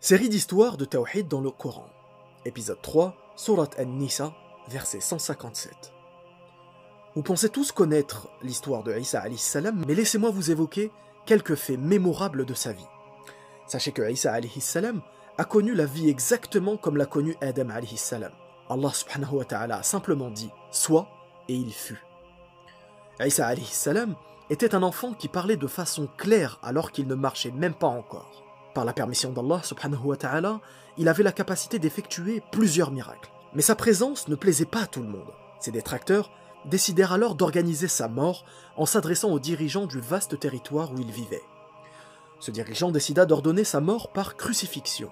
Série d'histoires de Tawhid dans le Coran. Épisode 3, Surat An-Nisa, verset 157. Vous pensez tous connaître l'histoire de Isa salam, mais laissez-moi vous évoquer quelques faits mémorables de sa vie. Sachez que Isa salam a connu la vie exactement comme l'a connu Adam salam. Allah subhanahu wa ta'ala a simplement dit « soit » et il fut. Isa salam était un enfant qui parlait de façon claire alors qu'il ne marchait même pas encore. Par la permission d'Allah subhanahu wa ta'ala, il avait la capacité d'effectuer plusieurs miracles. Mais sa présence ne plaisait pas à tout le monde. Ses détracteurs décidèrent alors d'organiser sa mort en s'adressant aux dirigeants du vaste territoire où il vivait. Ce dirigeant décida d'ordonner sa mort par crucifixion,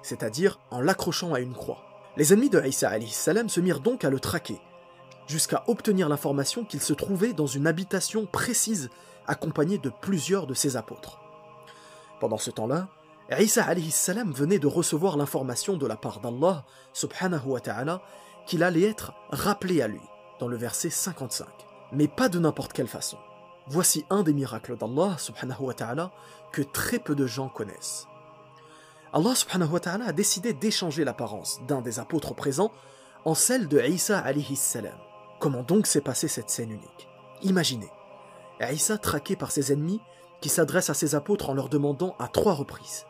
c'est-à-dire en l'accrochant à une croix. Les ennemis de Isa salam se mirent donc à le traquer, jusqu'à obtenir l'information qu'il se trouvait dans une habitation précise accompagné de plusieurs de ses apôtres. Pendant ce temps-là, Isa salam venait de recevoir l'information de la part d'Allah subhanahu wa ta'ala qu'il allait être rappelé à lui dans le verset 55. Mais pas de n'importe quelle façon. Voici un des miracles d'Allah subhanahu wa ta'ala que très peu de gens connaissent. Allah subhanahu wa ta'ala a décidé d'échanger l'apparence d'un des apôtres présents en celle de Isa salam. Comment donc s'est passée cette scène unique? Imaginez, Isa traqué par ses ennemis qui s'adresse à ses apôtres en leur demandant à trois reprises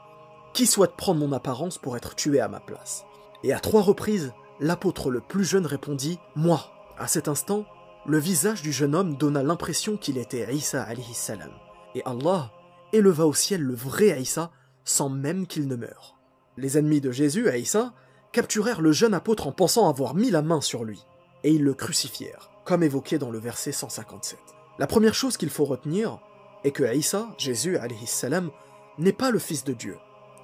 qui souhaite prendre mon apparence pour être tué à ma place? Et à trois reprises, l'apôtre le plus jeune répondit Moi. À cet instant, le visage du jeune homme donna l'impression qu'il était Isa salam. Et Allah éleva au ciel le vrai Isa sans même qu'il ne meure. Les ennemis de Jésus, capturèrent le jeune apôtre en pensant avoir mis la main sur lui, et ils le crucifièrent, comme évoqué dans le verset 157. La première chose qu'il faut retenir est que Isa, Jésus salam, n'est pas le Fils de Dieu,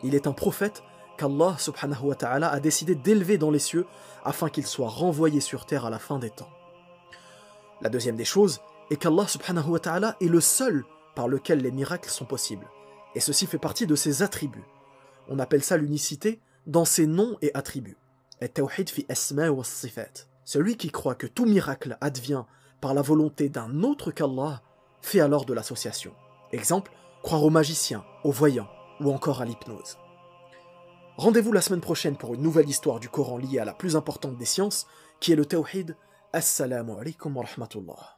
il est un prophète qu'Allah subhanahu wa ta'ala a décidé d'élever dans les cieux afin qu'il soit renvoyé sur terre à la fin des temps. La deuxième des choses est qu'Allah subhanahu wa ta'ala est le seul par lequel les miracles sont possibles. Et ceci fait partie de ses attributs. On appelle ça l'unicité dans ses noms et attributs. fi Celui qui croit que tout miracle advient par la volonté d'un autre qu'Allah fait alors de l'association. Exemple, croire aux magiciens, aux voyants, ou encore à l'hypnose. Rendez-vous la semaine prochaine pour une nouvelle histoire du Coran liée à la plus importante des sciences, qui est le Tawhid. Assalamu alaikum wa rahmatullah.